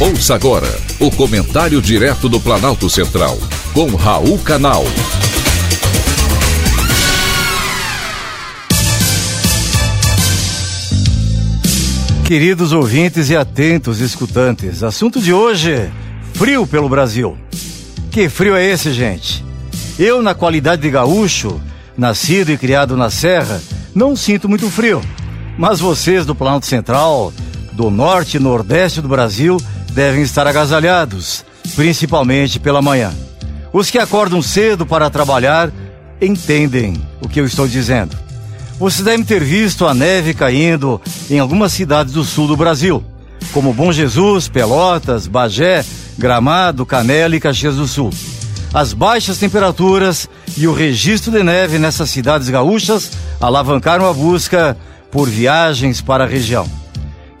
Ouça agora o comentário direto do Planalto Central, com Raul Canal. Queridos ouvintes e atentos escutantes, assunto de hoje: frio pelo Brasil. Que frio é esse, gente? Eu, na qualidade de gaúcho, nascido e criado na Serra, não sinto muito frio. Mas vocês do Planalto Central, do norte e nordeste do Brasil, devem estar agasalhados, principalmente pela manhã. Os que acordam cedo para trabalhar entendem o que eu estou dizendo. Vocês devem ter visto a neve caindo em algumas cidades do sul do Brasil, como Bom Jesus, Pelotas, Bagé, Gramado, Canela e Caxias do Sul. As baixas temperaturas e o registro de neve nessas cidades gaúchas alavancaram a busca por viagens para a região.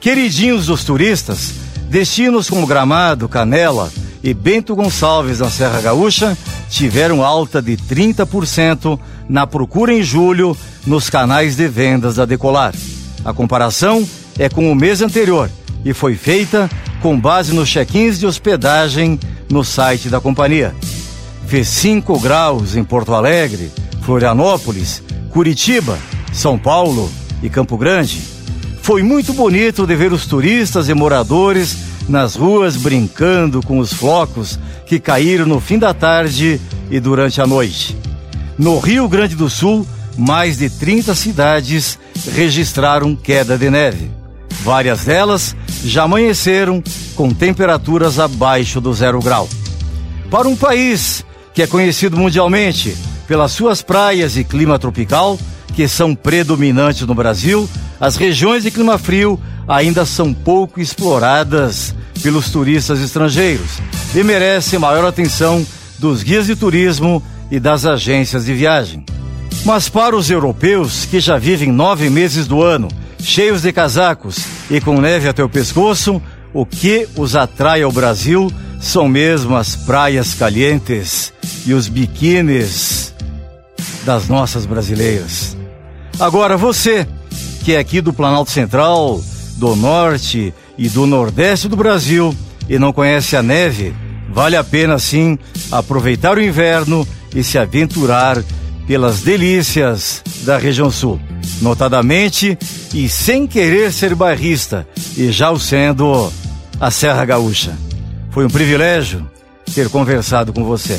Queridinhos dos turistas, destinos como Gramado, Canela e Bento Gonçalves na Serra Gaúcha tiveram alta de 30% na procura em julho nos canais de vendas da Decolar. A comparação é com o mês anterior e foi feita com base nos check-ins de hospedagem no site da companhia. Fez 5 graus em Porto Alegre, Florianópolis, Curitiba, São Paulo e Campo Grande. Foi muito bonito de ver os turistas e moradores nas ruas brincando com os flocos que caíram no fim da tarde e durante a noite. No Rio Grande do Sul, mais de 30 cidades registraram queda de neve. Várias delas já amanheceram com temperaturas abaixo do zero grau. Para um país que é conhecido mundialmente pelas suas praias e clima tropical, que são predominantes no Brasil, as regiões de clima frio ainda são pouco exploradas pelos turistas estrangeiros e merecem maior atenção dos guias de turismo e das agências de viagem. Mas para os europeus que já vivem nove meses do ano, cheios de casacos e com neve até o pescoço, o que os atrai ao Brasil são mesmo as praias calientes e os biquínis das nossas brasileiras. Agora você, que é aqui do Planalto Central, do Norte e do Nordeste do Brasil e não conhece a neve, vale a pena sim aproveitar o inverno e se aventurar pelas delícias da região sul, notadamente e sem querer ser bairrista, e já o sendo a Serra Gaúcha. Foi um privilégio ter conversado com você.